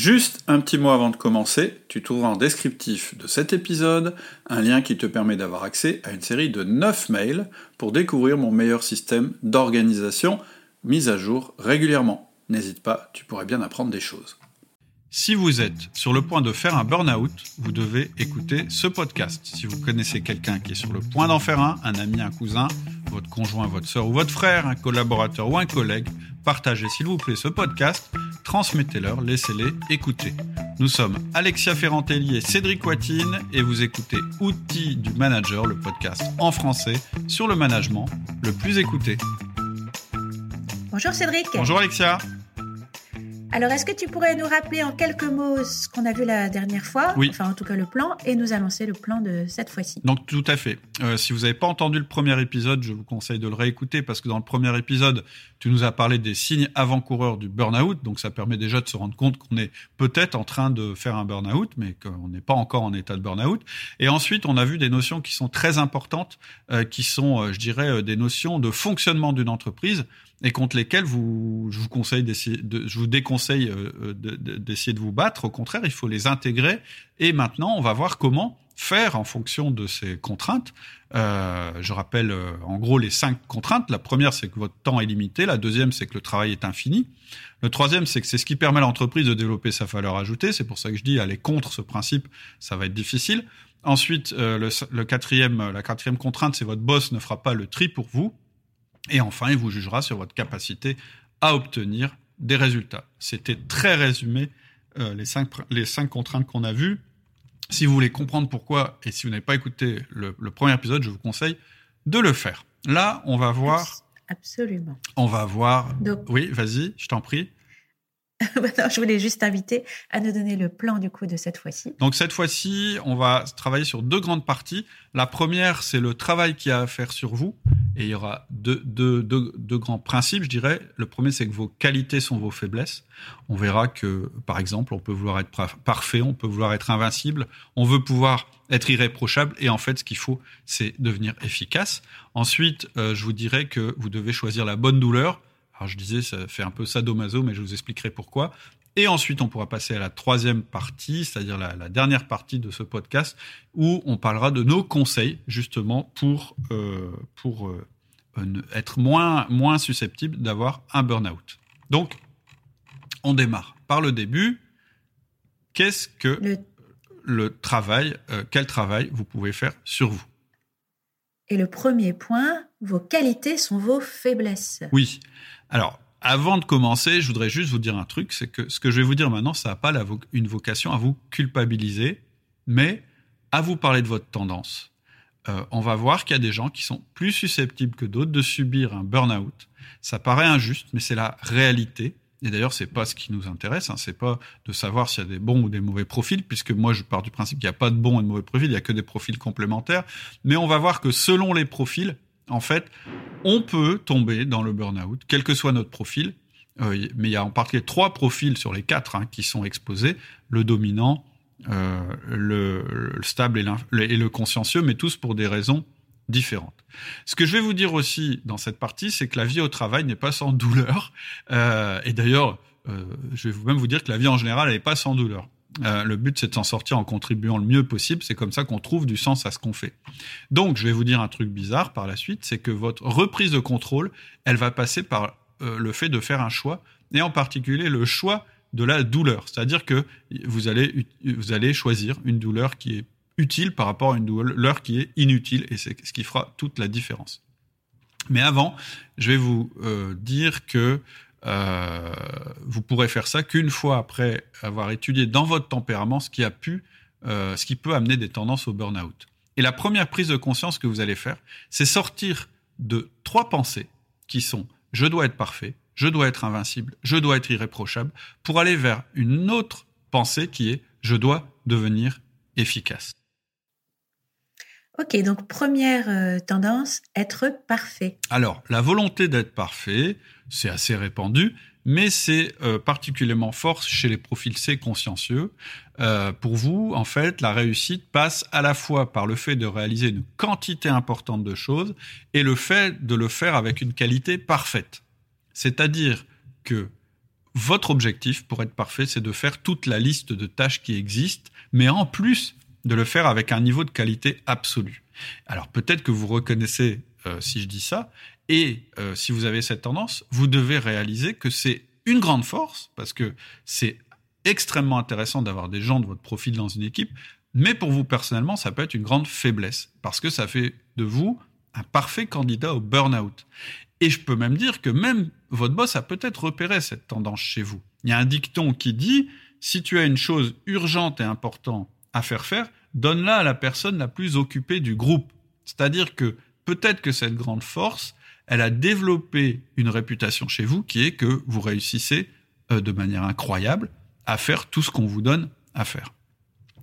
Juste un petit mot avant de commencer, tu trouveras en descriptif de cet épisode un lien qui te permet d'avoir accès à une série de 9 mails pour découvrir mon meilleur système d'organisation mis à jour régulièrement. N'hésite pas, tu pourrais bien apprendre des choses. Si vous êtes sur le point de faire un burn-out, vous devez écouter ce podcast. Si vous connaissez quelqu'un qui est sur le point d'en faire un, un ami, un cousin, votre conjoint, votre soeur ou votre frère, un collaborateur ou un collègue, partagez s'il vous plaît ce podcast, transmettez-leur, laissez-les écouter. Nous sommes Alexia Ferrantelli et Cédric Watine et vous écoutez Outils du Manager, le podcast en français sur le management le plus écouté. Bonjour Cédric. Bonjour Alexia. Alors, est-ce que tu pourrais nous rappeler en quelques mots ce qu'on a vu la dernière fois Oui. Enfin, en tout cas, le plan, et nous annoncer le plan de cette fois-ci? Donc tout à fait. Euh, si vous n'avez pas entendu le premier épisode, je vous conseille de le réécouter parce que dans le premier épisode, tu nous as parlé des signes avant-coureurs du burn-out. Donc ça permet déjà de se rendre compte qu'on est peut-être en train de faire un burn-out, mais qu'on n'est pas encore en état de burn-out. Et ensuite, on a vu des notions qui sont très importantes, euh, qui sont, euh, je dirais, des notions de fonctionnement d'une entreprise et contre lesquelles vous, je vous conseille de, je vous déconseille euh, euh, de- de- d'essayer de vous battre. Au contraire, il faut les intégrer. Et maintenant, on va voir comment faire en fonction de ces contraintes. Euh, je rappelle euh, en gros les cinq contraintes. La première, c'est que votre temps est limité. La deuxième, c'est que le travail est infini. Le troisième, c'est que c'est ce qui permet à l'entreprise de développer sa valeur ajoutée. C'est pour ça que je dis aller contre ce principe, ça va être difficile. Ensuite, euh, le quatrième, la quatrième contrainte, c'est votre boss ne fera pas le tri pour vous. Et enfin, il vous jugera sur votre capacité à obtenir des résultats. C'était très résumé euh, les, cinq, les cinq contraintes qu'on a vues. Si vous voulez comprendre pourquoi, et si vous n'avez pas écouté le, le premier épisode, je vous conseille de le faire. Là, on va voir, Abs- Absolument. on va voir. Donc, Oui, vas-y, je t'en prie. je voulais juste t'inviter à nous donner le plan du coup de cette fois-ci. Donc cette fois-ci, on va travailler sur deux grandes parties. La première, c'est le travail qu'il y a à faire sur vous. Et il y aura deux, deux, deux, grands principes, je dirais. Le premier, c'est que vos qualités sont vos faiblesses. On verra que, par exemple, on peut vouloir être parfait, on peut vouloir être invincible, on veut pouvoir être irréprochable. Et en fait, ce qu'il faut, c'est devenir efficace. Ensuite, euh, je vous dirais que vous devez choisir la bonne douleur. Alors je disais, ça fait un peu sadomaso, mais je vous expliquerai pourquoi. Et ensuite, on pourra passer à la troisième partie, c'est-à-dire la, la dernière partie de ce podcast, où on parlera de nos conseils, justement, pour, euh, pour euh, être moins, moins susceptible d'avoir un burn-out. Donc, on démarre par le début. Qu'est-ce que Le... le travail, euh, quel travail vous pouvez faire sur vous? Et le premier point, vos qualités sont vos faiblesses. Oui. Alors, avant de commencer, je voudrais juste vous dire un truc, c'est que ce que je vais vous dire maintenant, ça n'a pas la une vocation à vous culpabiliser, mais à vous parler de votre tendance. Euh, on va voir qu'il y a des gens qui sont plus susceptibles que d'autres de subir un burn-out. Ça paraît injuste, mais c'est la réalité. Et d'ailleurs, c'est pas ce qui nous intéresse. Hein. C'est pas de savoir s'il y a des bons ou des mauvais profils, puisque moi, je pars du principe qu'il n'y a pas de bons et de mauvais profils. Il y a que des profils complémentaires. Mais on va voir que selon les profils, en fait, on peut tomber dans le burn-out, quel que soit notre profil. Euh, mais il y a en particulier trois profils sur les quatre hein, qui sont exposés le dominant, euh, le, le stable et, le- consciencieux, mais tous pour des raisons différentes. Ce que je vais vous dire aussi dans cette partie, c'est que la vie au travail n'est pas sans douleur. Euh, et d'ailleurs, je vais même vous dire que la vie en général, n'est pas sans douleur. Euh, le but, c'est de s'en sortir en contribuant le mieux possible. C'est comme ça qu'on trouve du sens à ce qu'on fait. Donc, je vais vous dire un truc bizarre par la suite, c'est que votre reprise de contrôle, elle va passer par euh, le fait de faire un choix, et en particulier le choix de la douleur. C'est-à-dire que vous allez, ut- vous allez choisir une douleur qui est utile par rapport à une douleur qui est inutile, et c'est ce qui fera toute la différence. Mais avant, je vais vous euh, dire que euh, vous pourrez faire ça qu'une fois après avoir étudié dans votre tempérament ce qui a pu, euh, ce qui peut amener des tendances au burn-out. Et la première prise de conscience que vous allez faire, c'est sortir de trois pensées qui sont je dois être parfait, je dois être invincible, je dois être irréprochable, pour aller vers une autre pensée qui est je dois devenir efficace. Ok, donc première euh, tendance, être parfait. Alors, la volonté d'être parfait, c'est assez répandu, mais c'est euh, particulièrement fort chez les profils C consciencieux. Euh, pour vous, en fait, la réussite passe à la fois par le fait de réaliser une quantité importante de choses et le fait de le faire avec une qualité parfaite. C'est-à-dire que votre objectif pour être parfait, c'est de faire toute la liste de tâches qui existent, mais en plus de le faire avec un niveau de qualité absolu. Alors peut-être que vous reconnaissez euh, si je dis ça, et euh, si vous avez cette tendance, vous devez réaliser que c'est une grande force, parce que c'est extrêmement intéressant d'avoir des gens de votre profil dans une équipe, mais pour vous personnellement, ça peut être une grande faiblesse, parce que ça fait de vous un parfait candidat au burn-out. Et je peux même dire que même votre boss a peut-être repéré cette tendance chez vous. Il y a un dicton qui dit, si tu as une chose urgente et importante à faire faire, donne-la à la personne la plus occupée du groupe. C'est-à-dire que peut-être que cette grande force, elle a développé une réputation chez vous qui est que vous réussissez euh, de manière incroyable à faire tout ce qu'on vous donne à faire.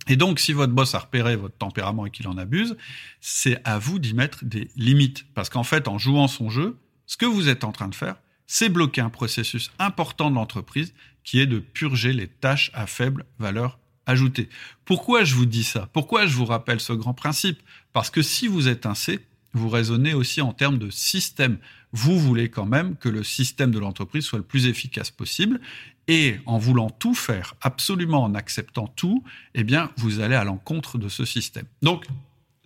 Et donc, si votre boss a repéré votre tempérament et qu'il en abuse, c'est à vous d'y mettre des limites. Parce qu'en fait, en jouant son jeu, ce que vous êtes en train de faire, c'est bloquer un processus important de l'entreprise qui est de purger les tâches à faible valeur ajoutée. Pourquoi je vous dis ça? Pourquoi je vous rappelle ce grand principe? Parce que si vous êtes un C, vous raisonnez aussi en termes de système. Vous voulez quand même que le système de l'entreprise soit le plus efficace possible. Et en voulant tout faire, absolument en acceptant tout, eh bien, vous allez à l'encontre de ce système. Donc,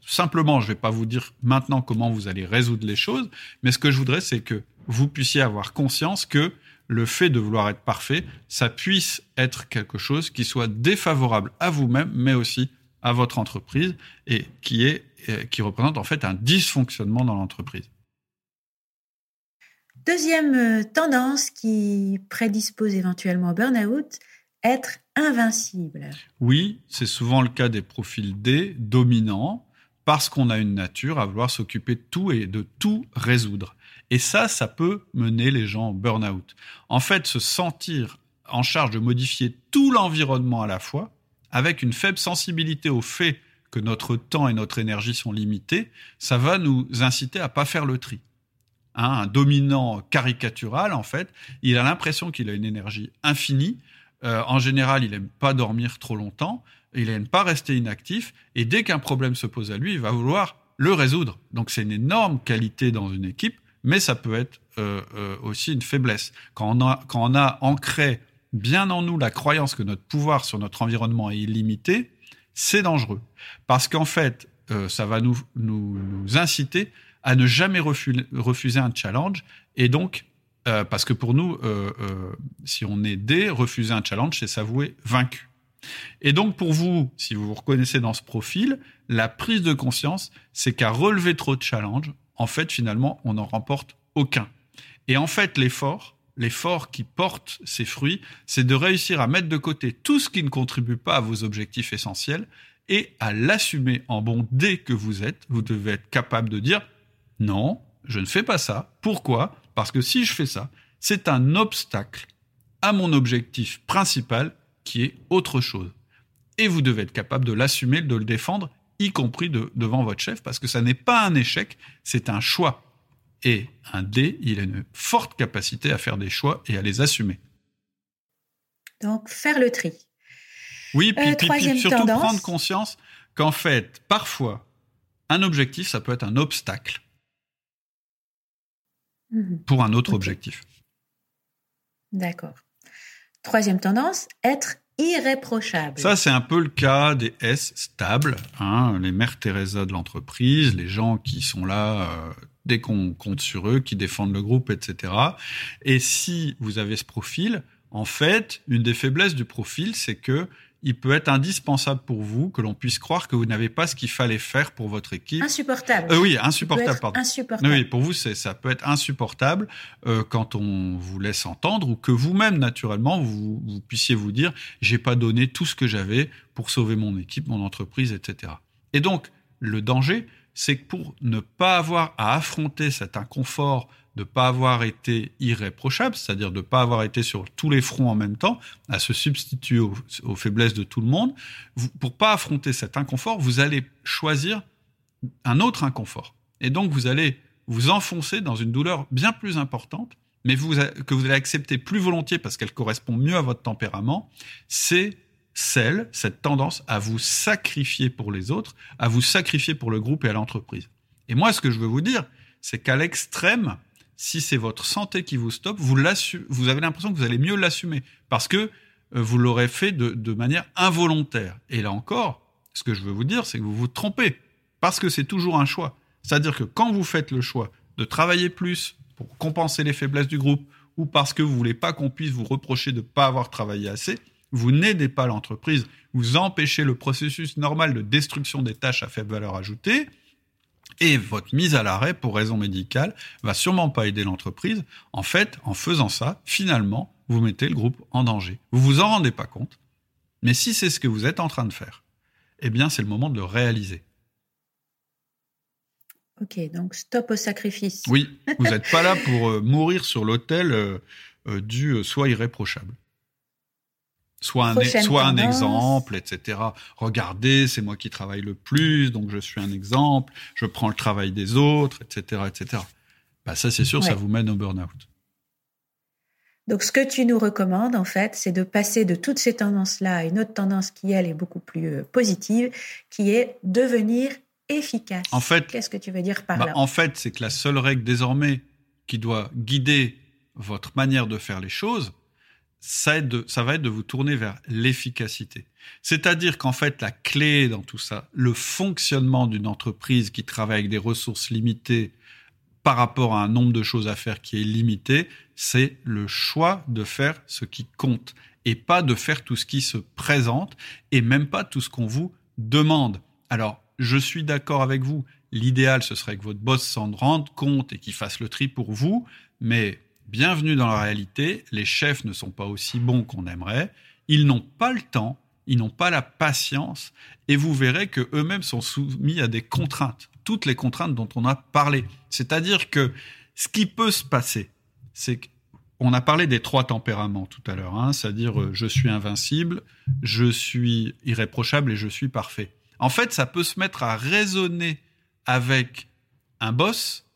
simplement, je ne vais pas vous dire maintenant comment vous allez résoudre les choses, mais ce que je voudrais, c'est que vous puissiez avoir conscience que le fait de vouloir être parfait, ça puisse être quelque chose qui soit défavorable à vous-même, mais aussi à votre entreprise et qui est euh, qui représente en fait un dysfonctionnement dans l'entreprise. Deuxième euh, tendance qui prédispose éventuellement au burn-out, être invincible. Oui, c'est souvent le cas des profils D, dominants, parce qu'on a une nature à vouloir s'occuper de tout et de tout résoudre. Et ça, ça peut mener les gens au burn-out. En fait, se sentir en charge de modifier tout l'environnement à la fois, avec une faible sensibilité au fait que notre temps et notre énergie sont limités, ça va nous inciter à pas faire le tri. Hein, un dominant caricatural, en fait, il a l'impression qu'il a une énergie infinie. Euh, en général, il n'aime pas dormir trop longtemps, il n'aime pas rester inactif, et dès qu'un problème se pose à lui, il va vouloir le résoudre. Donc c'est une énorme qualité dans une équipe, mais ça peut être euh, euh, aussi une faiblesse. Quand on, a, quand on a ancré bien en nous la croyance que notre pouvoir sur notre environnement est illimité, c'est dangereux. Parce qu'en fait, euh, ça va nous, nous, inciter à ne jamais refuser un challenge. Et donc, euh, parce que pour nous, euh, si on est D, refuser un challenge, c'est s'avouer vaincu. Et donc, pour vous, si vous vous reconnaissez dans ce profil, la prise de conscience, c'est qu'à relever trop de challenges, en fait, finalement, on n'en remporte aucun. Et en fait, l'effort, l'effort qui porte ses fruits, c'est de réussir à mettre de côté tout ce qui ne contribue pas à vos objectifs essentiels et à l'assumer en bon dès que vous êtes. Vous devez être capable de dire non, je ne fais pas ça. Pourquoi? Parce que si je fais ça, c'est un obstacle à mon objectif principal qui est autre chose. Et vous devez être capable de l'assumer, de le défendre, y compris devant votre chef, parce que ça n'est pas un échec, c'est un choix. Et un D, il a une forte capacité à faire des choix et à les assumer. Donc, faire le tri. Oui, puis, euh, surtout prendre conscience qu'en fait, parfois, un objectif, ça peut être un obstacle mhm. pour un autre objectif. D'accord. Troisième tendance, être irréprochable. Ça, c'est un peu le cas des S stables, hein, les mères Teresa de l'entreprise, les gens qui sont là euh, dès qu'on compte sur eux, qui défendent le groupe, etc. Et si vous avez ce profil, en fait, une des faiblesses du profil, c'est que il peut être indispensable pour vous que l'on puisse croire que vous n'avez pas ce qu'il fallait faire pour votre équipe. Insupportable. Euh, oui, insupportable. Pardon. Insupportable. Oui, pour vous, c'est ça peut être insupportable euh, quand on vous laisse entendre ou que vous-même naturellement vous, vous puissiez vous dire j'ai pas donné tout ce que j'avais pour sauver mon équipe, mon entreprise, etc. Et donc le danger, c'est que pour ne pas avoir à affronter cet inconfort de ne pas avoir été irréprochable, c'est-à-dire de ne pas avoir été sur tous les fronts en même temps, à se substituer aux, faiblesses de tout le monde, pour pas affronter cet inconfort, vous allez choisir un autre inconfort. Et donc vous allez vous enfoncer dans une douleur bien plus importante, mais que vous allez accepter plus volontiers parce qu'elle correspond mieux à votre tempérament, c'est celle, cette tendance à vous sacrifier pour les autres, à vous sacrifier pour le groupe et à l'entreprise. Et moi, ce que je veux vous dire, c'est qu'à l'extrême, si c'est votre santé qui vous stoppe, vous, vous avez l'impression que vous allez mieux l'assumer parce que euh, vous l'aurez fait de, de manière involontaire. Et là encore, ce que je veux vous dire, c'est que vous vous trompez parce que c'est toujours un choix. C'est-à-dire que quand vous faites le choix de travailler plus pour compenser les faiblesses du groupe ou parce que vous voulez pas qu'on puisse vous reprocher de ne pas avoir travaillé assez, vous n'aidez pas l'entreprise, vous empêchez le processus normal de destruction des tâches à faible valeur ajoutée, et votre mise à l'arrêt pour raison médicale va sûrement pas aider l'entreprise. En fait, en faisant ça, finalement, vous mettez le groupe en danger. Vous vous en rendez pas compte, mais si c'est ce que vous êtes en train de faire, eh bien, c'est le moment de le réaliser. Ok, donc stop au sacrifice. Oui, vous n'êtes pas là pour euh, mourir sur l'autel euh, euh, du soit irréprochable. Soit un, soit un exemple, etc. Regardez, c'est moi qui travaille le plus, donc je suis un exemple, je prends le travail des autres, etc. etc. Bah ça, c'est sûr, ça vous mène au burn-out. Donc, ce que tu nous recommandes, en fait, c'est de passer de toutes ces tendances-là à une autre tendance qui, elle, est beaucoup plus positive, qui est devenir efficace. En fait, qu'est-ce que tu veux dire par bah, là? En fait, c'est que la seule règle désormais qui doit guider votre manière de faire les choses, ça, ça va être de vous tourner vers l'efficacité. C'est-à-dire qu'en fait, la clé dans tout ça, le fonctionnement d'une entreprise qui travaille avec des ressources limitées par rapport à un nombre de choses à faire qui est limité, c'est le choix de faire ce qui compte et pas de faire tout ce qui se présente et même pas tout ce qu'on vous demande. Alors, je suis d'accord avec vous. L'idéal, ce serait que votre boss s'en rende compte et qu'il fasse le tri pour vous. Mais bienvenue dans la réalité. Les chefs ne sont pas aussi bons qu'on aimerait. Ils n'ont pas le temps. Ils n'ont pas la patience. Et vous verrez que eux-mêmes sont soumis à des contraintes. Toutes les contraintes dont on a parlé. C'est-à-dire que ce qui peut se passer, c'est qu'on a parlé des trois tempéraments tout à l'heure, hein, c'est-à-dire euh, je suis invincible, je suis irréprochable et je suis parfait. En fait, ça peut se mettre à raisonner avec un boss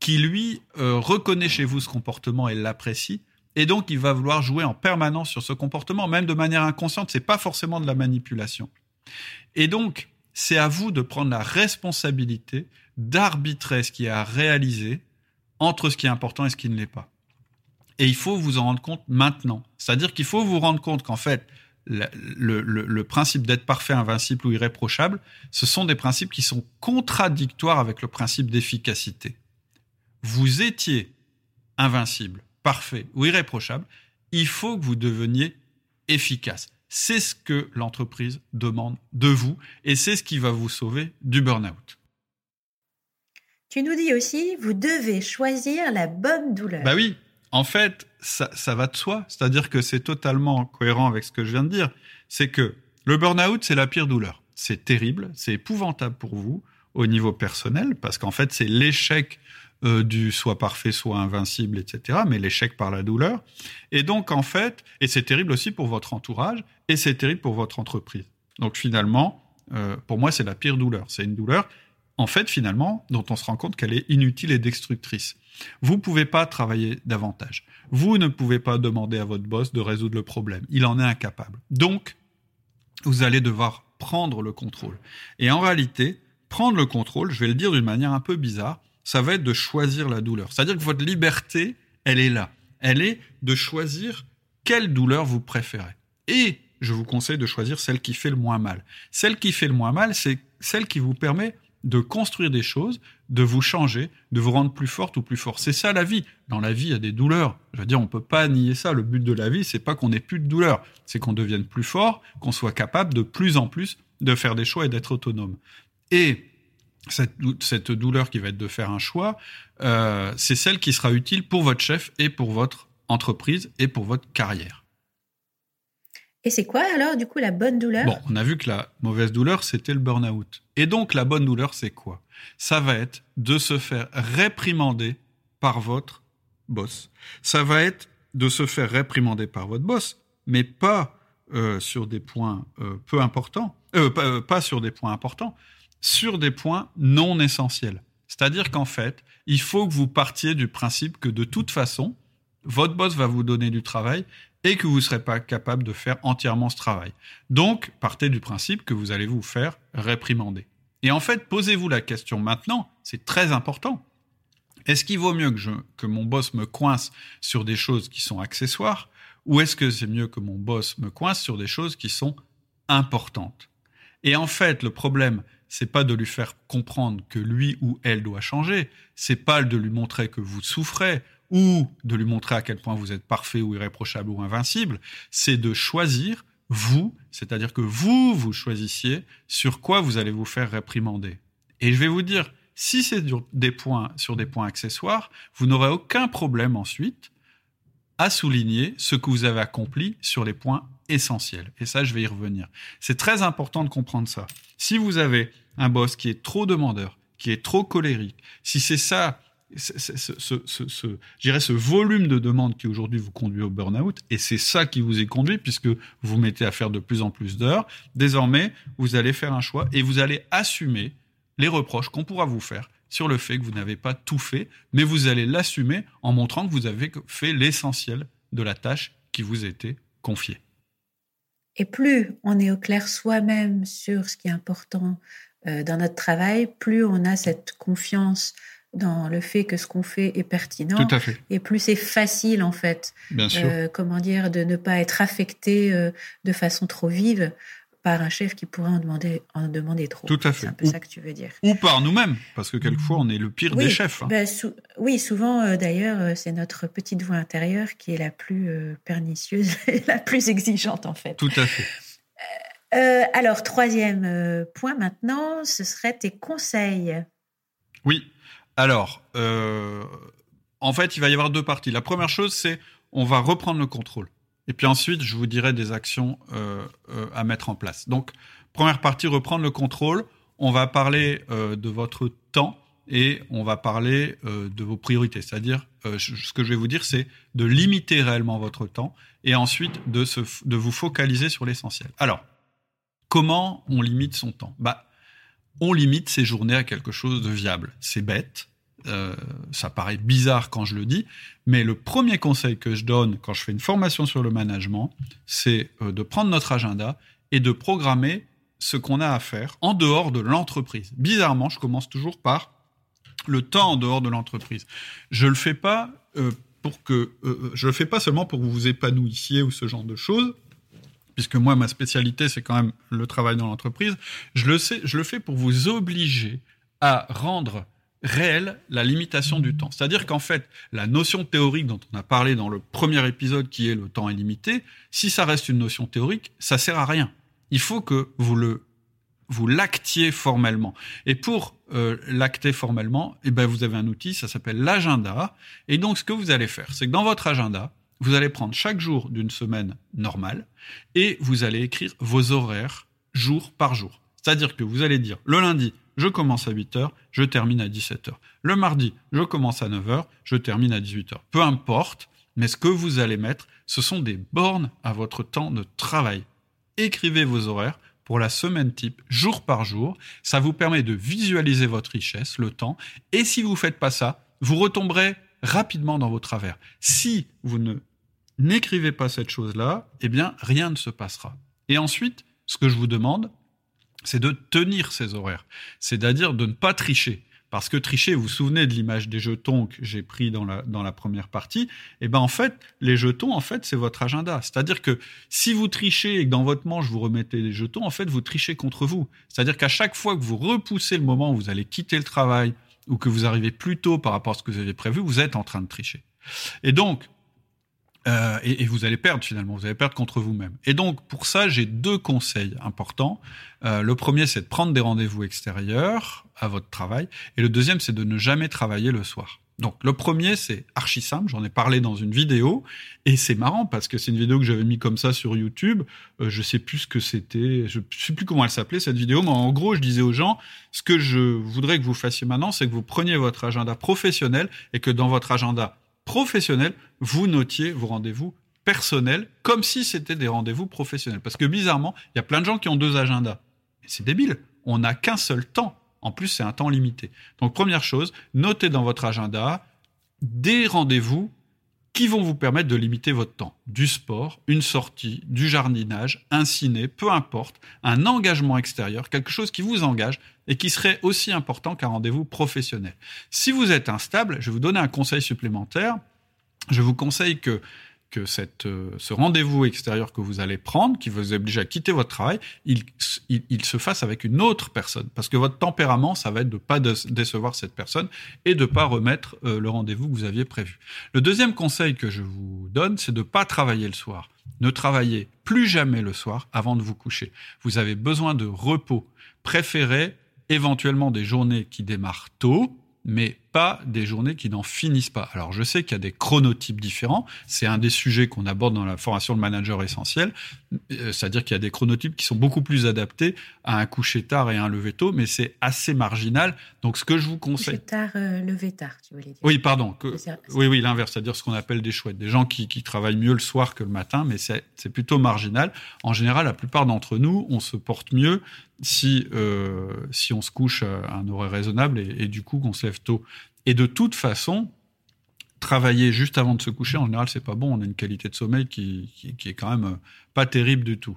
qui, lui, euh, reconnaît chez vous ce comportement et l'apprécie. Et donc, il va vouloir jouer en permanence sur ce comportement, même de manière inconsciente. C'est pas forcément de la manipulation. Et donc, c'est à vous de prendre la responsabilité d'arbitrer ce qui est à réaliser entre ce qui est important et ce qui ne l'est pas. Et il faut vous en rendre compte maintenant. C'est-à-dire qu'il faut vous rendre compte qu'en fait, le, principe d'être parfait, invincible ou irréprochable, ce sont des principes qui sont contradictoires avec le principe d'efficacité. Vous étiez invincible, parfait ou irréprochable, il faut que vous deveniez efficace. C'est ce que l'entreprise demande de vous et c'est ce qui va vous sauver du burn-out. Tu nous dis aussi, vous devez choisir la bonne douleur. Bah oui, en fait, ça, ça va de soi. C'est-à-dire que c'est totalement cohérent avec ce que je viens de dire. C'est que le burn-out, c'est la pire douleur. C'est terrible, c'est épouvantable pour vous au niveau personnel, parce qu'en fait, c'est l'échec euh, du soit parfait, soit invincible, etc., mais l'échec par la douleur. Et donc, en fait, et c'est terrible aussi pour votre entourage, et c'est terrible pour votre entreprise. Donc, finalement, euh, pour moi, c'est la pire douleur. C'est une douleur, en fait, finalement, dont on se rend compte qu'elle est inutile et destructrice. Vous ne pouvez pas travailler davantage. Vous ne pouvez pas demander à votre boss de résoudre le problème. Il en est incapable. Donc, vous allez devoir prendre le contrôle. Et en réalité, prendre le contrôle, je vais le dire d'une manière un peu bizarre, ça va être de choisir la douleur. C'est-à-dire que votre liberté, elle est là. Elle est de choisir quelle douleur vous préférez. Et je vous conseille de choisir celle qui fait le moins mal. Celle qui fait le moins mal, c'est celle qui vous permet de construire des choses, de vous changer, de vous rendre plus forte ou plus fort. C'est ça la vie. Dans la vie, il y a des douleurs. Je veux dire, on peut pas nier ça. Le but de la vie, c'est pas qu'on ait plus de douleurs, c'est qu'on devienne plus fort, qu'on soit capable de plus en plus de faire des choix et d'être autonome. Et cette, cette, douleur qui va être de faire un choix, euh, c'est celle qui sera utile pour votre chef et pour votre entreprise et pour votre carrière. Et c'est quoi alors du coup la bonne douleur? Bon, on a vu que la mauvaise douleur c'était le burn-out. Et donc la bonne douleur c'est quoi? Ça va être de se faire réprimander par votre boss. Ça va être de se faire réprimander par votre boss, mais pas euh, sur des points euh, peu importants, euh, pas, pas sur des points importants, sur des points non essentiels. C'est-à-dire qu'en fait, il faut que vous partiez du principe que de toute façon, votre boss va vous donner du travail et que vous ne serez pas capable de faire entièrement ce travail. Donc, partez du principe que vous allez vous faire réprimander. Et en fait, posez-vous la question maintenant, c'est très important. Est-ce qu'il vaut mieux que, que mon boss me coince sur des choses qui sont accessoires ou est-ce que c'est mieux que mon boss me coince sur des choses qui sont importantes? Et en fait, le problème, c'est pas de lui faire comprendre que lui ou elle doit changer, c'est pas de lui montrer que vous souffrez ou de lui montrer à quel point vous êtes parfait ou irréprochable ou invincible, c'est de choisir vous, c'est-à-dire que vous, vous choisissiez sur quoi vous allez vous faire réprimander. Et je vais vous dire, si c'est des points, sur des points accessoires, vous n'aurez aucun problème ensuite à souligner ce que vous avez accompli sur les points essentiels. Et ça, je vais y revenir. C'est très important de comprendre ça. Si vous avez un boss qui est trop demandeur, qui est trop colérique, si c'est ça ce, ce, ce volume de demandes qui aujourd'hui vous conduit au burn-out, et c'est ça qui vous est conduit puisque vous mettez à faire de plus en plus d'heures. Désormais, vous allez faire un choix et vous allez assumer les reproches qu'on pourra vous faire sur le fait que vous n'avez pas tout fait, mais vous allez l'assumer en montrant que vous avez fait l'essentiel de la tâche qui vous était confiée. Et plus on est au clair soi-même sur ce qui est important euh, dans notre travail, plus on a cette confiance dans le fait que ce qu'on fait est pertinent. Tout à fait. Et plus c'est facile, en fait, Bien sûr. Euh, comment dire, de ne pas être affecté euh, de façon trop vive par un chef qui pourrait en demander, en demander trop. Tout à fait. C'est un peu ça que tu veux dire. Ou par nous-mêmes, parce que quelquefois on est le pire des chefs. Hein. Ben, oui, souvent euh, d'ailleurs, c'est notre petite voix intérieure qui est la plus pernicieuse et la plus exigeante en fait. Tout à fait. alors, troisième point maintenant, ce serait tes conseils. Oui, alors, euh, en fait, il va y avoir deux parties. La première chose, c'est on va reprendre le contrôle. Et puis ensuite, je vous dirai des actions euh, euh, à mettre en place. Donc, première partie, reprendre le contrôle. On va parler de votre temps et on va parler de vos priorités. C'est-à-dire, ce que je vais vous dire, c'est de limiter réellement votre temps et ensuite de, de vous focaliser sur l'essentiel. Alors, comment on limite son temps? Bah, On limite ses journées à quelque chose de viable. C'est bête, euh, ça paraît bizarre quand je le dis, mais le premier conseil que je donne quand je fais une formation sur le management, c'est euh, de prendre notre agenda et de programmer ce qu'on a à faire en dehors de l'entreprise. Bizarrement, je commence toujours par le temps en dehors de l'entreprise. Je le fais pas euh, pour que je le fais pas seulement pour que vous vous épanouissiez ou ce genre de choses, puisque moi ma spécialité c'est quand même le travail dans l'entreprise. Je le sais, je le fais pour vous obliger à rendre réelle la limitation du temps. C'est-à-dire qu'en fait, la notion théorique dont on a parlé dans le premier épisode, qui est le temps illimité, si ça reste une notion théorique, ça sert à rien. Il faut que vous le vous l'actiez formellement. Et pour euh, l'acter formellement, eh ben vous avez un outil, ça s'appelle l'agenda. Et donc ce que vous allez faire, c'est que dans votre agenda, vous allez prendre chaque jour d'une semaine normale et vous allez écrire vos horaires jour par jour. C'est-à-dire que vous allez dire le lundi, je commence à 8h, je termine à 17h. Le mardi, je commence à 9h, je termine à 18h. Peu importe, mais ce que vous allez mettre, ce sont des bornes à votre temps de travail. Écrivez vos horaires pour la semaine type, jour par jour. Ça vous permet de visualiser votre richesse, le temps. Et si vous ne faites pas ça, vous retomberez rapidement dans vos travers. Si vous ne n'écrivez pas cette chose-là, eh bien, rien ne se passera. Et ensuite, ce que je vous demande, c'est de tenir ses horaires. C'est-à-dire de ne pas tricher. Parce que tricher, vous vous souvenez de l'image des jetons que j'ai pris dans la, dans la première partie, et eh ben en fait, les jetons, en fait, c'est votre agenda. C'est-à-dire que si vous trichez et que dans votre manche, vous remettez les jetons, en fait, vous trichez contre vous. C'est-à-dire qu'à chaque fois que vous repoussez le moment où vous allez quitter le travail ou que vous arrivez plus tôt par rapport à ce que vous avez prévu, vous êtes en train de tricher. Et donc, euh, et, vous allez perdre finalement, vous allez perdre contre vous-même. Et donc pour ça, j'ai deux conseils importants. Euh, le premier, c'est de prendre des rendez-vous extérieurs à votre travail, et le deuxième, c'est de ne jamais travailler le soir. Donc le premier, c'est archi simple, j'en ai parlé dans une vidéo, et c'est marrant parce que c'est une vidéo que j'avais mis comme ça sur YouTube. Euh, je sais plus ce que c'était, je sais plus comment elle s'appelait cette vidéo, mais en gros, je disais aux gens, ce que je voudrais que vous fassiez maintenant, c'est que vous preniez votre agenda professionnel et que dans votre agenda professionnel, vous notiez vos rendez-vous personnels comme si c'était des rendez-vous professionnels. Parce que bizarrement, il y a plein de gens qui ont deux agendas. C'est débile. On n'a qu'un seul temps. En plus, c'est un temps limité. Donc, première chose, notez dans votre agenda des rendez-vous qui vont vous permettre de limiter votre temps. Du sport, une sortie, du jardinage, un ciné, peu importe, un engagement extérieur, quelque chose qui vous engage et qui serait aussi important qu'un rendez-vous professionnel. Si vous êtes instable, je vais vous donner un conseil supplémentaire. Je vous conseille que que cette, euh, ce rendez-vous extérieur que vous allez prendre, qui vous oblige à quitter votre travail, il, il, se fasse avec une autre personne. Parce que votre tempérament, ça va être de ne pas décevoir cette personne et de ne pas remettre euh, le rendez-vous que vous aviez prévu. Le deuxième conseil que je vous donne, c'est de ne pas travailler le soir. Ne travaillez plus jamais le soir avant de vous coucher. Vous avez besoin de repos. Préférez éventuellement des journées qui démarrent tôt, mais pas des journées qui n'en finissent pas. Alors je sais qu'il y a des chronotypes différents, c'est un des sujets qu'on aborde dans la formation de manager essentiel, euh, c'est-à-dire qu'il y a des chronotypes qui sont beaucoup plus adaptés à un coucher tard et à un lever tôt, mais c'est assez marginal. Donc ce que je vous conseille... Coucher tard, euh, lever tard, tu voulais dire. Oui, pardon. Oui, oui, l'inverse, c'est-à-dire ce qu'on appelle des chouettes, des gens qui, qui travaillent mieux le soir que le matin, mais c'est plutôt marginal. En général, la plupart d'entre nous, on se porte mieux si, euh, si on se couche à un horaire raisonnable et, et du coup qu'on se lève tôt. Et de toute façon, travailler juste avant de se coucher, en général, c'est pas bon. On a une qualité de sommeil qui, qui, est quand même euh, pas terrible du tout.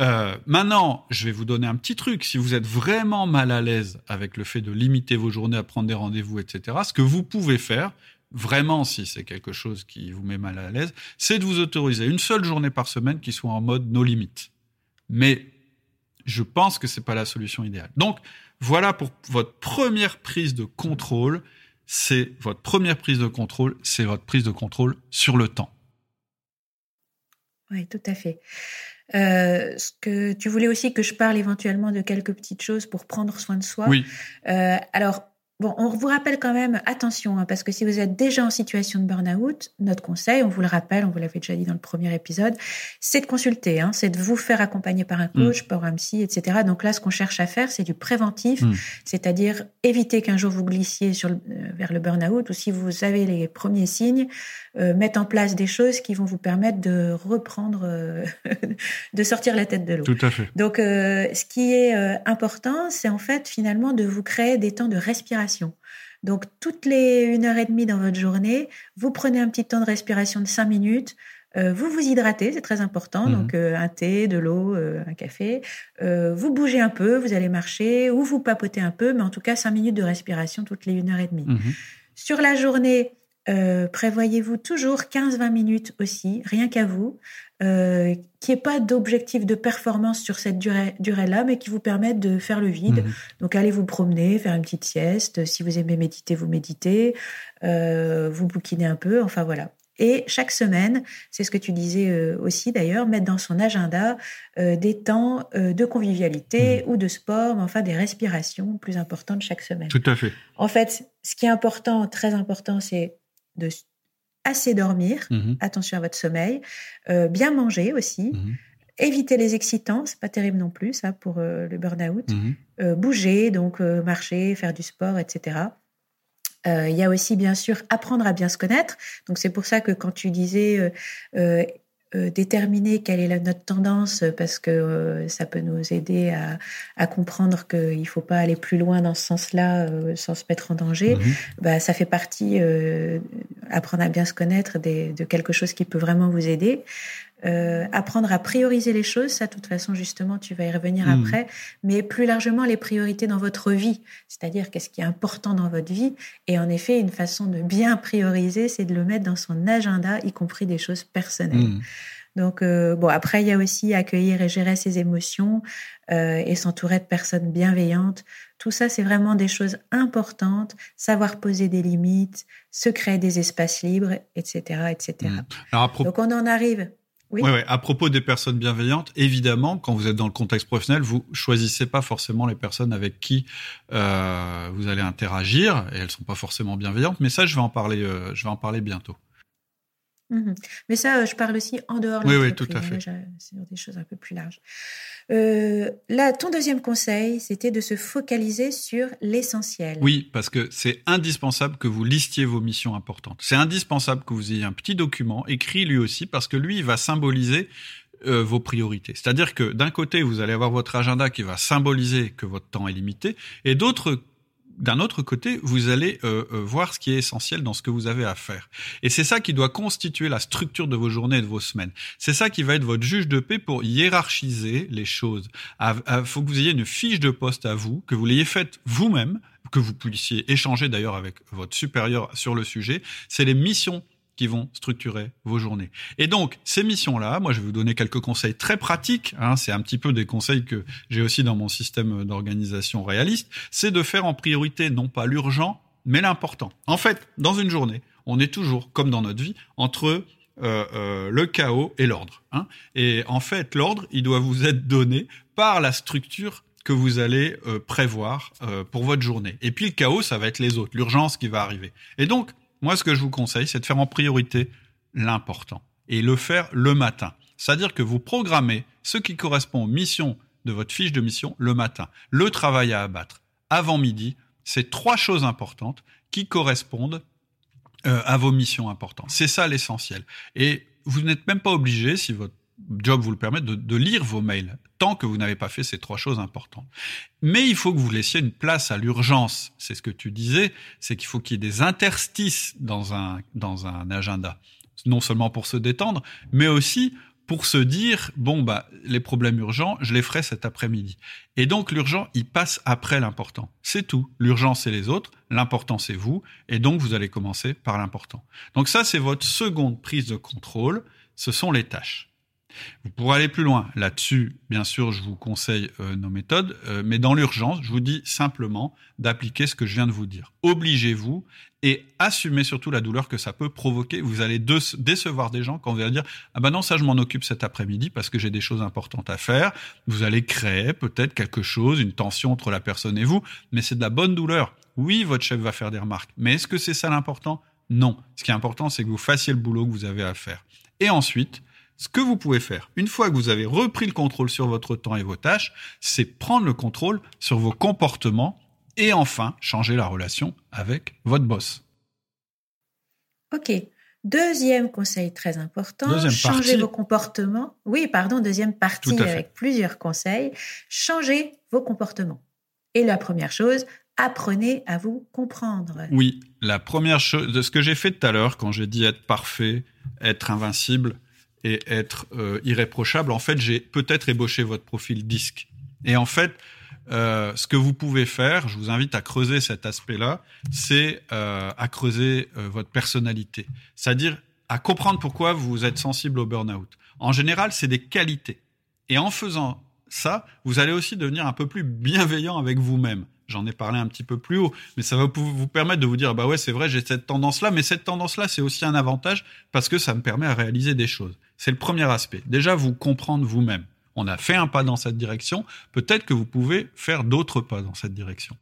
Euh, maintenant, je vais vous donner un petit truc. Si vous êtes vraiment mal à l'aise avec le fait de limiter vos journées à prendre des rendez-vous, etc., ce que vous pouvez faire, vraiment, si c'est quelque chose qui vous met mal à l'aise, c'est de vous autoriser une seule journée par semaine qui soit en mode no limites. Mais je pense que c'est pas la solution idéale. Donc, voilà pour votre première prise de contrôle c'est votre première prise de contrôle, c'est votre prise de contrôle sur le temps. Oui, tout à fait. Euh, ce que tu voulais aussi que je parle éventuellement de quelques petites choses pour prendre soin de soi. Oui. Euh, alors, Bon, on vous rappelle quand même, attention, hein, parce que si vous êtes déjà en situation de burn-out, notre conseil, on vous le rappelle, on vous l'avait déjà dit dans le premier épisode, c'est de consulter, hein, c'est de vous faire accompagner par un mm. coach, par un psy, etc. Donc là, ce qu'on cherche à faire, c'est du préventif, mm. c'est-à-dire éviter qu'un jour vous glissiez sur euh, vers le burn-out, ou si vous avez les premiers signes, euh, mettre en place des choses qui vont vous permettre de reprendre, euh, de sortir la tête de l'eau. Tout à fait. Donc, euh, ce qui est important, c'est en fait finalement de vous créer des temps de respiration. Donc, toutes les une heure et demie dans votre journée, vous prenez un petit temps de respiration de cinq minutes. vous vous hydratez, c'est très important. Mhm. Donc un thé, de l'eau, un café. vous bougez un peu, vous allez marcher ou vous papotez un peu, mais en tout cas cinq minutes de respiration toutes les une heure et demie. Mhm. Sur la journée, euh, prévoyez-vous toujours 15-20 minutes aussi, rien qu'à vous, euh, qui n'y pas d'objectif de performance sur cette durée-là, mais qui vous permettent de faire le vide. Mhm. Donc allez vous promener, faire une petite sieste. Si vous aimez méditer, vous méditez, euh, vous bouquinez un peu, enfin voilà. Et chaque semaine, c'est ce que tu disais aussi d'ailleurs, mettre dans son agenda euh, des temps euh, de convivialité mhm. ou de sport, mais enfin des respirations plus importantes chaque semaine. Tout à fait. En fait, ce qui est important, très important, c'est de assez dormir, mhm. attention à votre sommeil, euh, bien manger aussi, mhm. éviter les excitants, c'est pas terrible non plus ça pour euh, le burn-out, mhm. euh, bouger, donc marcher, faire du sport, etc. Il y a aussi bien sûr apprendre à bien se connaître. Donc c'est pour ça que quand tu disais euh, déterminer quelle est la, notre tendance parce que euh, ça peut nous aider à, à comprendre qu'il ne faut pas aller plus loin dans ce sens-là euh, sans se mettre en danger, mhm. bah, ça fait partie, apprendre à bien se connaître, des, de quelque chose qui peut vraiment vous aider. Euh, apprendre à prioriser les choses, ça, de toute façon, justement, tu vas y revenir mhm. après, mais plus largement les priorités dans votre vie, c'est-à-dire qu'est-ce qui est important dans votre vie? Et en effet, une façon de bien prioriser, c'est de le mettre dans son agenda, y compris des choses personnelles. Mhm. Donc, euh, bon, après, il y a aussi accueillir et gérer ses émotions euh, et s'entourer de personnes bienveillantes. Tout ça, c'est vraiment des choses importantes. Savoir poser des limites, se créer des espaces libres, etc., etc. Mhm. Donc, on en arrive oui. À propos des personnes bienveillantes, évidemment, quand vous êtes dans le contexte professionnel, vous choisissez pas forcément les personnes avec qui euh, vous allez interagir, et elles sont pas forcément bienveillantes. Mais ça, je vais en parler. Euh, je vais en parler bientôt. Mhm. Mais ça, euh, je parle aussi en dehors de Oui, oui, tout à fait. Sur des choses un peu plus larges. Euh, là, ton deuxième conseil, c'était de se focaliser sur l'essentiel. Oui, parce que c'est indispensable que vous listiez vos missions importantes. C'est indispensable que vous ayez un petit document écrit lui aussi, parce que lui, il va symboliser euh, vos priorités. C'est-à-dire que d'un côté, vous allez avoir votre agenda qui va symboliser que votre temps est limité, et d'autre d'un autre côté, vous allez euh, euh, voir ce qui est essentiel dans ce que vous avez à faire. Et c'est ça qui doit constituer la structure de vos journées et de vos semaines. C'est ça qui va être votre juge de paix pour hiérarchiser les choses. Il faut que vous ayez une fiche de poste à vous, que vous l'ayez faite vous-même, que vous puissiez échanger d'ailleurs avec votre supérieur sur le sujet. C'est les missions qui vont structurer vos journées. Et donc, ces missions-là, moi, je vais vous donner quelques conseils très pratiques. Hein, c'est un petit peu des conseils que j'ai aussi dans mon système d'organisation réaliste. C'est de faire en priorité non pas l'urgent, mais l'important. En fait, dans une journée, on est toujours, comme dans notre vie, entre euh, euh, le chaos et l'ordre. Hein. Et en fait, l'ordre, il doit vous être donné par la structure que vous allez euh, prévoir pour votre journée. Et puis le chaos, ça va être les autres, l'urgence qui va arriver. Et donc, moi, ce que je vous conseille, c'est de faire en priorité l'important et le faire le matin. C'est-à-dire que vous programmez ce qui correspond aux missions de votre fiche de mission le matin. Le travail à abattre avant midi, c'est trois choses importantes qui correspondent euh, à vos missions importantes. C'est ça l'essentiel. Et vous n'êtes même pas obligé, si votre job vous le permet, de, de lire vos mails tant que vous n'avez pas fait ces trois choses importantes. Mais il faut que vous laissiez une place à l'urgence. C'est ce que tu disais, c'est qu'il faut qu'il y ait des interstices dans un, dans un agenda. Non seulement pour se détendre, mais aussi pour se dire, bon, bah, les problèmes urgents, je les ferai cet après-midi. Et donc, l'urgent, il passe après l'important. C'est tout. L'urgent, c'est les autres. L'important, c'est vous. Et donc, vous allez commencer par l'important. Donc ça, c'est votre seconde prise de contrôle. Ce sont les tâches. Vous pourrez aller plus loin. Là-dessus, bien sûr, je vous conseille euh, nos méthodes, euh, mais dans l'urgence, je vous dis simplement d'appliquer ce que je viens de vous dire. Obligez-vous et assumez surtout la douleur que ça peut provoquer. Vous allez décevoir des gens quand vous allez dire ah ben non ça je m'en occupe cet après-midi parce que j'ai des choses importantes à faire. Vous allez créer peut-être quelque chose, une tension entre la personne et vous, mais c'est de la bonne douleur. Oui, votre chef va faire des remarques, mais est-ce que c'est ça l'important? Non. Ce qui est important, c'est que vous fassiez le boulot que vous avez à faire. Et ensuite, ce que vous pouvez faire, une fois que vous avez repris le contrôle sur votre temps et vos tâches, c'est prendre le contrôle sur vos comportements et enfin changer la relation avec votre boss. Ok. Deuxième conseil très important, changer vos comportements. Oui, pardon, deuxième partie avec plusieurs conseils. Changez vos comportements. Et la première chose, apprenez à vous comprendre. Oui, la première chose, de ce que j'ai fait tout à l'heure quand j'ai dit être parfait, être invincible, et être euh, irréprochable, en fait, j'ai peut-être ébauché votre profil disque. Et en fait, euh, ce que vous pouvez faire, je vous invite à creuser cet aspect-là, c'est euh, à creuser votre personnalité, c'est-à-dire à comprendre pourquoi vous êtes sensible au burn-out. En général, c'est des qualités. Et en faisant ça, vous allez aussi devenir un peu plus bienveillant avec vous-même. J'en ai parlé un petit peu plus haut, mais ça va vous permettre de vous dire, bah ouais, c'est vrai, j'ai cette tendance-là, mais cette tendance-là, c'est aussi un avantage parce que ça me permet à réaliser des choses. C'est le premier aspect. Déjà, vous comprendre vous-même. On a fait un pas dans cette direction, peut-être que vous pouvez faire d'autres pas dans cette direction.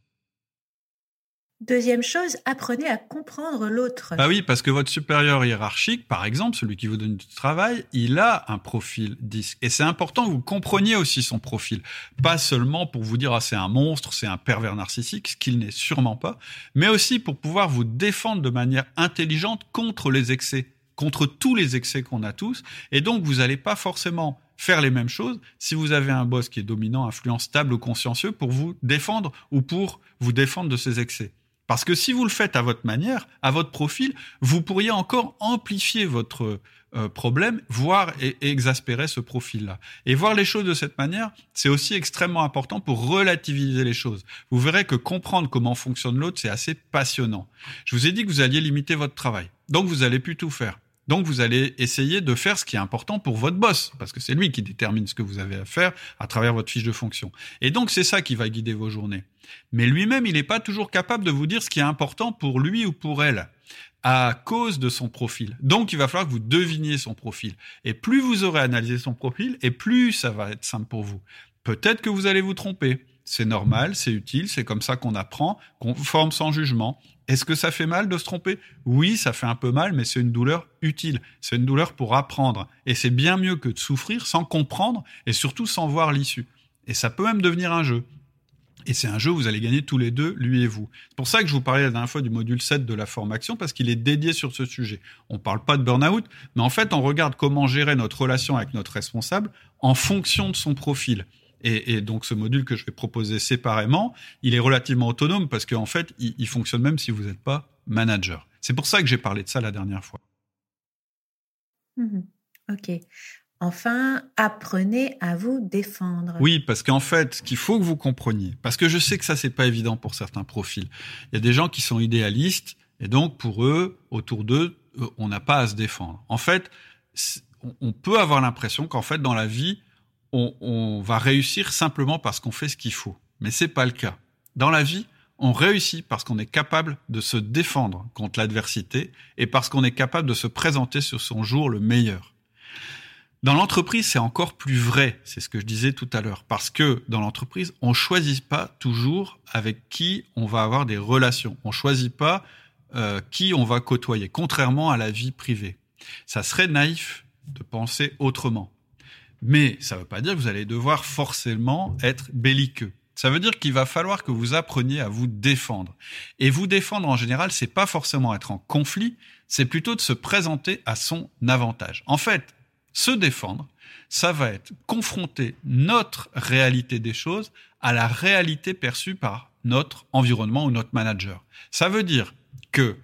Deuxième chose, apprenez à comprendre l'autre. Bah oui, parce que votre supérieur hiérarchique, par exemple, celui qui vous donne du travail, il a un profil disque. Et c'est important que vous compreniez aussi son profil. Pas seulement pour vous dire, ah, c'est un monstre, c'est un pervers narcissique, ce qu'il n'est sûrement pas, mais aussi pour pouvoir vous défendre de manière intelligente contre les excès, contre tous les excès qu'on a tous. Et donc, vous n'allez pas forcément faire les mêmes choses si vous avez un boss qui est dominant, influent, stable ou consciencieux pour vous défendre ou pour vous défendre de ses excès. Parce que si vous le faites à votre manière, à votre profil, vous pourriez encore amplifier votre euh, problème, voire et, exaspérer ce profil-là. Et voir les choses de cette manière, c'est aussi extrêmement important pour relativiser les choses. Vous verrez que comprendre comment fonctionne l'autre, c'est assez passionnant. Je vous ai dit que vous alliez limiter votre travail. Donc vous allez plus tout faire. Donc vous allez essayer de faire ce qui est important pour votre boss, parce que c'est lui qui détermine ce que vous avez à faire à travers votre fiche de fonction. Et donc c'est ça qui va guider vos journées. Mais lui-même, il n'est pas toujours capable de vous dire ce qui est important pour lui ou pour elle à cause de son profil. Donc, il va falloir que vous deviniez son profil. Et plus vous aurez analysé son profil, et plus ça va être simple pour vous. Peut-être que vous allez vous tromper. C'est normal, c'est utile, c'est comme ça qu'on apprend, qu'on forme sans jugement. Est-ce que ça fait mal de se tromper? Oui, ça fait un peu mal, mais c'est une douleur utile. C'est une douleur pour apprendre. Et c'est bien mieux que de souffrir sans comprendre et surtout sans voir l'issue. Et ça peut même devenir un jeu. Et c'est un jeu où vous allez gagner tous les deux, lui et vous. C'est pour ça que je vous parlais la dernière fois du module 7 de la formation, parce qu'il est dédié sur ce sujet. On ne parle pas de burn-out, mais en fait, on regarde comment gérer notre relation avec notre responsable en fonction de son profil. Et, donc ce module que je vais proposer séparément, il est relativement autonome parce qu'en fait, il, fonctionne même si vous n'êtes pas manager. C'est pour ça que j'ai parlé de ça la dernière fois. Mhm. ok. Enfin, apprenez à vous défendre. Oui, parce qu'en fait, ce qu'il faut que vous compreniez, parce que je sais que ça c'est pas évident pour certains profils. Il y a des gens qui sont idéalistes et donc pour eux, autour d'eux, euh, on n'a pas à se défendre. En fait, on peut avoir l'impression qu'en fait dans la vie, on, va réussir simplement parce qu'on fait ce qu'il faut. Mais c'est pas le cas. Dans la vie, on réussit parce qu'on est capable de se défendre contre l'adversité et parce qu'on est capable de se présenter sur son jour le meilleur. Dans l'entreprise, c'est encore plus vrai, c'est ce que je disais tout à l'heure, parce que dans l'entreprise, on choisit pas toujours avec qui on va avoir des relations. On choisit pas euh, qui on va côtoyer, contrairement à la vie privée. Ça serait naïf de penser autrement. Mais ça ne veut pas dire que vous allez devoir forcément être belliqueux. Ça veut dire qu'il va falloir que vous appreniez à vous défendre. Et vous défendre en général, c'est pas forcément être en conflit, c'est plutôt de se présenter à son avantage. En fait, se défendre, ça va être confronter notre réalité des choses à la réalité perçue par notre environnement ou notre manager. Ça veut dire que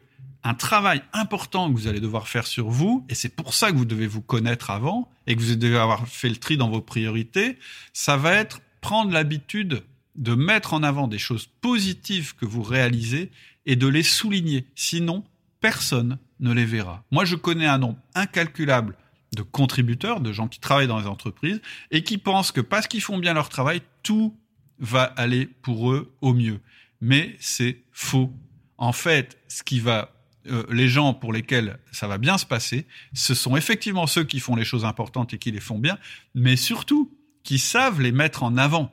un travail important que vous allez devoir faire sur vous, et c'est pour ça que vous devez vous connaître avant, et que vous devez avoir fait le tri dans vos priorités, ça va être prendre l'habitude de mettre en avant des choses positives que vous réalisez et de les souligner. Sinon, personne ne les verra. Moi, je connais un nombre incalculable de contributeurs, de gens qui travaillent dans les entreprises et qui pensent que parce qu'ils font bien leur travail, tout va aller pour eux au mieux. Mais c'est faux. En fait, ce qui va euh, les gens pour lesquels ça va bien se passer, ce sont effectivement ceux qui font les choses importantes et qui les font bien, mais surtout qui savent les mettre en avant.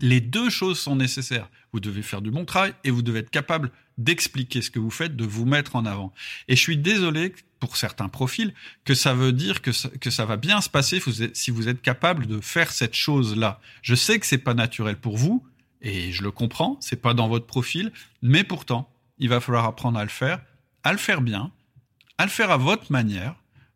Les deux choses sont nécessaires. Vous devez faire du bon travail et vous devez être capable d'expliquer ce que vous faites, de vous mettre en avant. Et je suis désolé pour certains profils que ça veut dire que ça, que ça va bien se passer si vous êtes capable de faire cette chose-là. Je sais que c'est pas naturel pour vous et je le comprends, c'est pas dans votre profil, mais pourtant, il va falloir apprendre à le faire à le faire bien, à le faire à votre manière.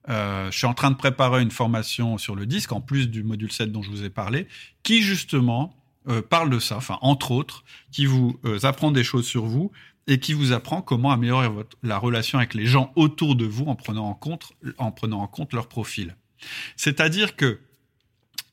Euh, je suis en train de préparer une formation sur le disque, en plus du module 7 dont je vous ai parlé, qui justement euh, parle de ça, enfin entre autres, qui vous euh, apprend des choses sur vous et qui vous apprend comment améliorer votre, la relation avec les gens autour de vous en prenant en compte, en prenant en compte leur profil. C'est-à-dire que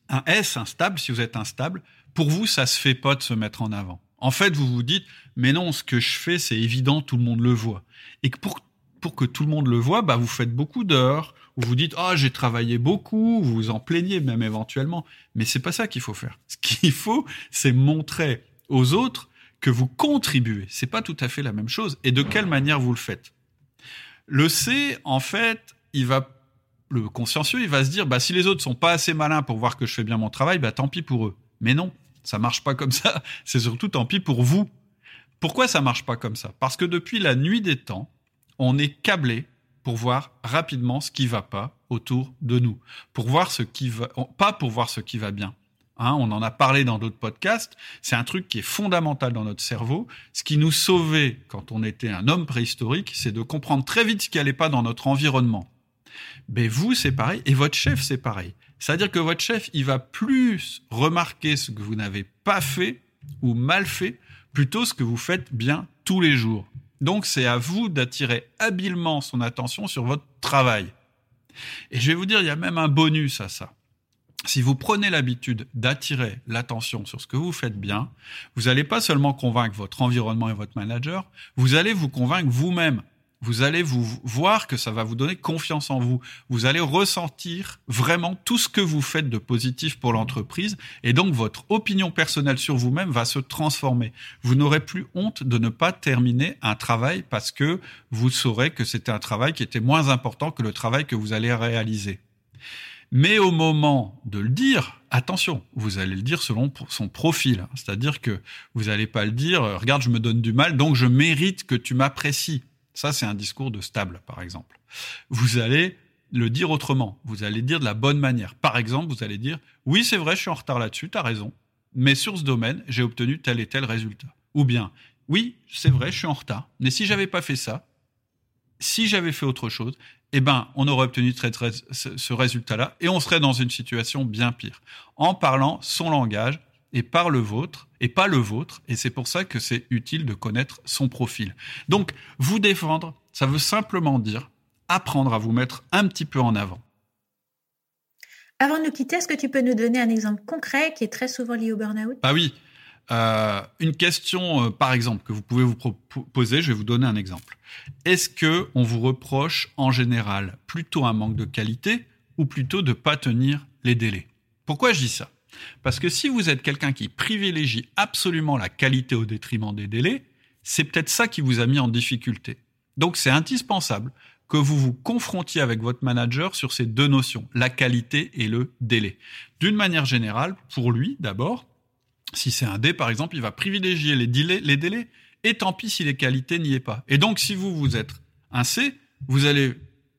un S instable, si vous êtes instable, pour vous, ça se fait pas de se mettre en avant. En fait, vous vous dites, mais non, ce que je fais, c'est évident, tout le monde le voit. Et que pour, pour que tout le monde le voit, bah, vous faites beaucoup d'heures, ou vous dites, ah, j'ai travaillé beaucoup, vous vous en plaignez même éventuellement. Mais c'est pas ça qu'il faut faire. Ce qu'il faut, c'est montrer aux autres que vous contribuez. C'est pas tout à fait la même chose. Et de quelle manière vous le faites? Le C, en fait, il va le consciencieux, il va se dire, bah, si les autres sont pas assez malins pour voir que je fais bien mon travail, bah, tant pis pour eux. Mais non, ça marche pas comme ça. C'est surtout tant pis pour vous. Pourquoi ça marche pas comme ça? Parce que depuis la nuit des temps, on est câblé pour voir rapidement ce qui va pas autour de nous, pour voir ce qui va, pas pour voir ce qui va bien. Hein, on en a parlé dans d'autres podcasts. C'est un truc qui est fondamental dans notre cerveau. Ce qui nous sauvait quand on était un homme préhistorique, c'est de comprendre très vite ce qui allait pas dans notre environnement. Mais vous, c'est pareil, et votre chef, c'est pareil. C'est-à-dire que votre chef, il va plus remarquer ce que vous n'avez pas fait ou mal fait, plutôt ce que vous faites bien tous les jours. Donc c'est à vous d'attirer habilement son attention sur votre travail. Et je vais vous dire, il y a même un bonus à ça. Si vous prenez l'habitude d'attirer l'attention sur ce que vous faites bien, vous n'allez pas seulement convaincre votre environnement et votre manager, vous allez vous convaincre vous-même vous allez vous voir que ça va vous donner confiance en vous. Vous allez ressentir vraiment tout ce que vous faites de positif pour l'entreprise et donc votre opinion personnelle sur vous-même va se transformer. Vous n'aurez plus honte de ne pas terminer un travail parce que vous saurez que c'était un travail qui était moins important que le travail que vous allez réaliser. Mais au moment de le dire, attention, vous allez le dire selon son profil. C'est-à-dire que vous n'allez pas le dire, regarde, je me donne du mal, donc je mérite que tu m'apprécies. Ça, c'est un discours de stable, par exemple. Vous allez le dire autrement. Vous allez dire de la bonne manière. Par exemple, vous allez dire, oui, c'est vrai, je suis en retard là-dessus, tu as raison, mais sur ce domaine, j'ai obtenu tel et tel résultat. Ou bien, oui, c'est vrai, je suis en retard, mais si j'avais pas fait ça, si j'avais fait autre chose, eh ben, on aurait obtenu très, très, ce résultat-là et on serait dans une situation bien pire. En parlant son langage et par le vôtre et pas le vôtre. Et c'est pour ça que c'est utile de connaître son profil. Donc, vous défendre, ça veut simplement dire apprendre à vous mettre un petit peu en avant. Avant de nous quitter, est-ce que tu peux nous donner un exemple concret qui est très souvent lié au burn-out? Ah oui. Euh, une question, euh, par exemple, que vous pouvez vous poser, je vais vous donner un exemple. Est-ce que on vous reproche en général plutôt un manque de qualité ou plutôt de pas tenir les délais? Pourquoi je dis ça? Parce que si vous êtes quelqu'un qui privilégie absolument la qualité au détriment des délais, c'est peut-être ça qui vous a mis en difficulté. Donc c'est indispensable que vous vous confrontiez avec votre manager sur ces deux notions, la qualité et le délai. D'une manière générale, pour lui d'abord, si c'est un D, par exemple, il va privilégier les délais, et tant pis si les qualités n'y est pas. Et donc, si vous, vous êtes un C, vous allez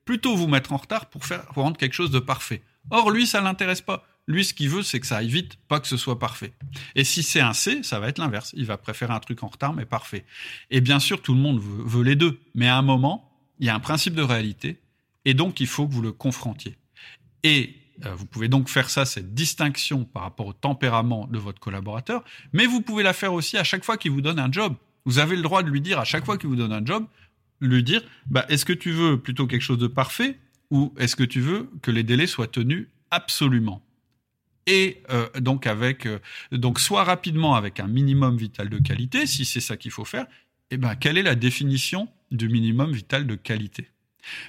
plutôt vous mettre en retard pour faire, rendre quelque chose de parfait. Or, lui, ça l'intéresse pas. Lui, ce qu'il veut, c'est que ça aille vite, pas que ce soit parfait. Et si c'est un C, ça va être l'inverse. Il va préférer un truc en retard, mais parfait. Et bien sûr, tout le monde veut les deux. Mais à un moment, il y a un principe de réalité, et donc il faut que vous le confrontiez. Et euh, vous pouvez donc faire ça, cette distinction par rapport au tempérament de votre collaborateur, mais vous pouvez la faire aussi à chaque fois qu'il vous donne un job. Vous avez le droit de lui dire à chaque fois qu'il vous donne un job, lui dire, bah, est-ce que tu veux plutôt quelque chose de parfait ou est-ce que tu veux que les délais soient tenus absolument? Et euh, donc avec euh, donc soit rapidement avec un minimum vital de qualité si c'est ça qu'il faut faire et ben quelle est la définition du minimum vital de qualité?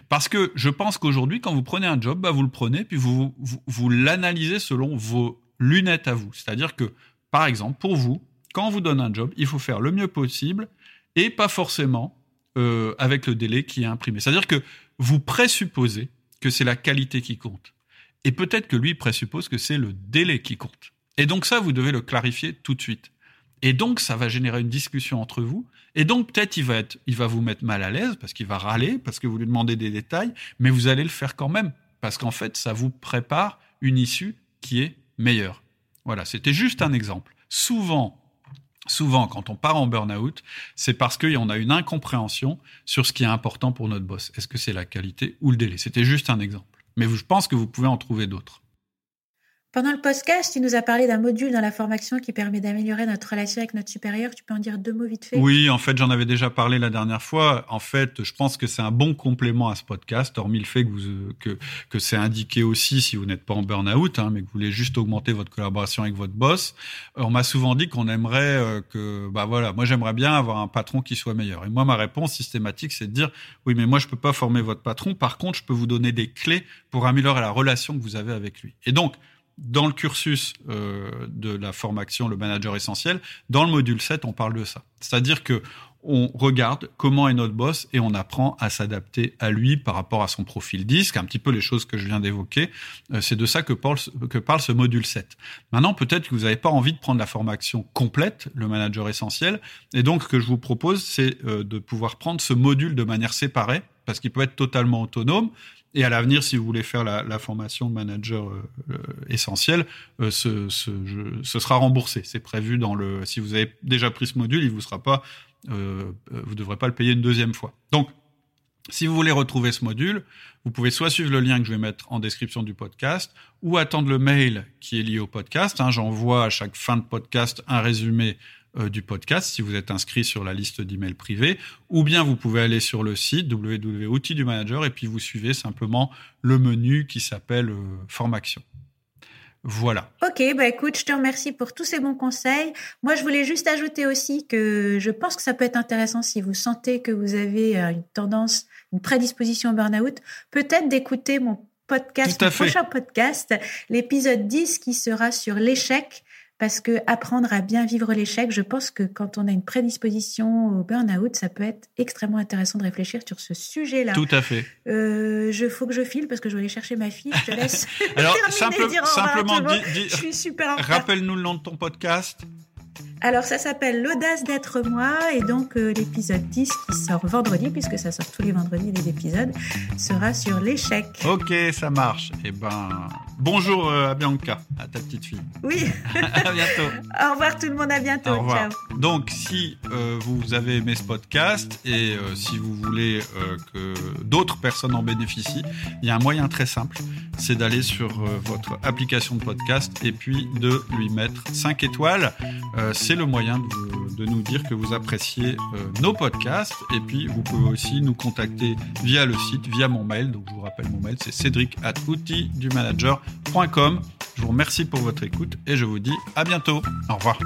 Parce que je pense qu'aujourd'hui, quand vous prenez un job, bah vous le prenez, puis vous, vous, l'analysez selon vos lunettes à vous. C'est-à-dire que, par exemple, pour vous, quand on vous donne un job, il faut faire le mieux possible et pas forcément euh, avec le délai qui est imprimé. C'est-à-dire que vous présupposez que c'est la qualité qui compte. Et peut-être que lui présuppose que c'est le délai qui compte. Et donc ça, vous devez le clarifier tout de suite. Et donc, ça va générer une discussion entre vous. Et donc, peut-être, il va il va vous mettre mal à l'aise parce qu'il va râler, parce que vous lui demandez des détails, mais vous allez le faire quand même. Parce qu'en fait, ça vous prépare une issue qui est meilleure. Voilà. C'était juste un exemple. Souvent, Souvent, quand on part en burn-out, c'est parce qu'on a une incompréhension sur ce qui est important pour notre boss. Est-ce que c'est la qualité ou le délai? C'était juste un exemple. Mais je pense que vous pouvez en trouver d'autres. Pendant le podcast, tu nous as parlé d'un module dans la formation qui permet d'améliorer notre relation avec notre supérieur. Tu peux en dire deux mots vite fait? Oui, en fait, j'en avais déjà parlé la dernière fois. En fait, je pense que c'est un bon complément à ce podcast, hormis le fait que, que, que c'est indiqué aussi si vous n'êtes pas en burn-out, hein, mais que vous voulez juste augmenter votre collaboration avec votre boss. On m'a souvent dit qu'on aimerait euh, que, bah voilà, moi j'aimerais bien avoir un patron qui soit meilleur. Et moi, ma réponse systématique, c'est de dire, oui, mais moi je peux pas former votre patron. Par contre, je peux vous donner des clés pour améliorer la relation que vous avez avec lui. Et donc, dans le cursus euh, de la formation, le manager essentiel, dans le module 7, on parle de ça. C'est-à-dire que on regarde comment est notre boss et on apprend à s'adapter à lui par rapport à son profil disque, un petit peu les choses que je viens d'évoquer. Euh, c'est de ça que parle, que parle ce module 7. Maintenant, peut-être que vous n'avez pas envie de prendre la formation complète, le manager essentiel, et donc ce que je vous propose, c'est euh, de pouvoir prendre ce module de manière séparée, parce qu'il peut être totalement autonome, et à l'avenir, si vous voulez faire la, formation de manager euh, euh, essentiel, euh, ce, sera remboursé. C'est prévu dans le. Si vous avez déjà pris ce module, il vous sera pas. vous devrez pas le payer une deuxième fois. Donc, si vous voulez retrouver ce module, vous pouvez soit suivre le lien que je vais mettre en description du podcast, ou attendre le mail qui est lié au podcast. Hein. J'envoie à chaque fin de podcast un résumé euh, du podcast si vous êtes inscrit sur la liste d'emails privés, ou bien vous pouvez aller sur le site www.outils du manager et puis vous suivez simplement le menu qui s'appelle euh, Formation. Voilà. Ok, bah écoute, je te remercie pour tous ces bons conseils. Moi, je voulais juste ajouter aussi que je pense que ça peut être intéressant si vous sentez que vous avez euh, une tendance, une prédisposition au burn-out, peut-être d'écouter mon podcast, mon prochain podcast, l'épisode 10 qui sera sur l'échec parce que apprendre à bien vivre l'échec, je pense que quand on a une prédisposition au burn-out, ça peut être extrêmement intéressant de réfléchir sur ce sujet-là. Tout à fait. Euh, je faut que je file parce que je vais aller chercher ma fille. Je te laisse. Alors simple, simplement, je suis super. Rappelle-nous le nom de ton podcast. Alors ça s'appelle L'audace d'être moi et donc euh, l'épisode 10 qui sort vendredi puisque ça sort tous les vendredis les épisodes sera sur l'échec. Ok, ça marche. Eh ben bonjour euh, à Bianca, à ta petite fille. Oui. à bientôt. Au revoir tout le monde, à bientôt. Au revoir. Ciao. Donc si euh, vous avez aimé ce podcast et si vous voulez que d'autres personnes en bénéficient, il y a un moyen très simple, c'est d'aller sur votre application de podcast et puis de lui mettre 5 étoiles. C'est le moyen de, nous dire que vous appréciez euh, nos podcasts. Et puis, vous pouvez aussi nous contacter via le site, via mon mail. Donc, je vous rappelle mon mail, c'est cédric at Je vous remercie pour votre écoute et je vous dis à bientôt. Au revoir.